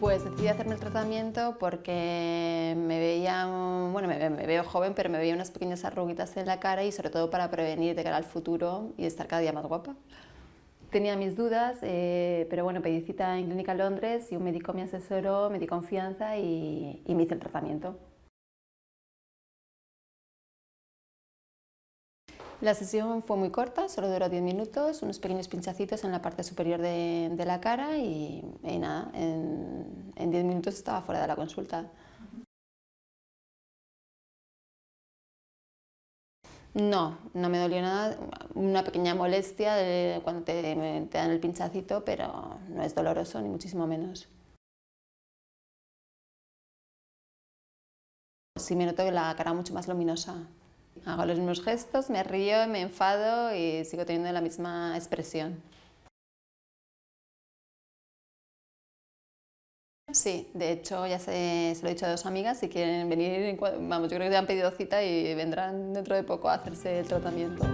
Pues decidí hacerme el tratamiento porque me veía, bueno, me, veo joven, pero me veía unas pequeñas arruguitas en la cara y sobre todo para prevenir de cara al futuro y estar cada día más guapa. Tenía mis dudas, eh, pero bueno, pedí cita en Clínica Londres y un médico me asesoró, me di confianza y, y me hice el tratamiento. La sesión fue muy corta, solo duró 10 minutos, unos pequeños pinchacitos en la parte superior de, la cara y, nada, en, en 10 minutos estaba fuera de la consulta. No, no me dolió nada, una pequeña molestia cuando te, te dan el pinchacito, pero no es doloroso ni muchísimo menos. Sí me noto la cara mucho más luminosa. Hago los mismos gestos, me río, me enfado y sigo teniendo la misma expresión. Sí, de hecho ya se, lo he dicho a dos amigas si quieren venir, vamos, yo creo que ya han pedido cita y vendrán dentro de poco a hacerse el tratamiento.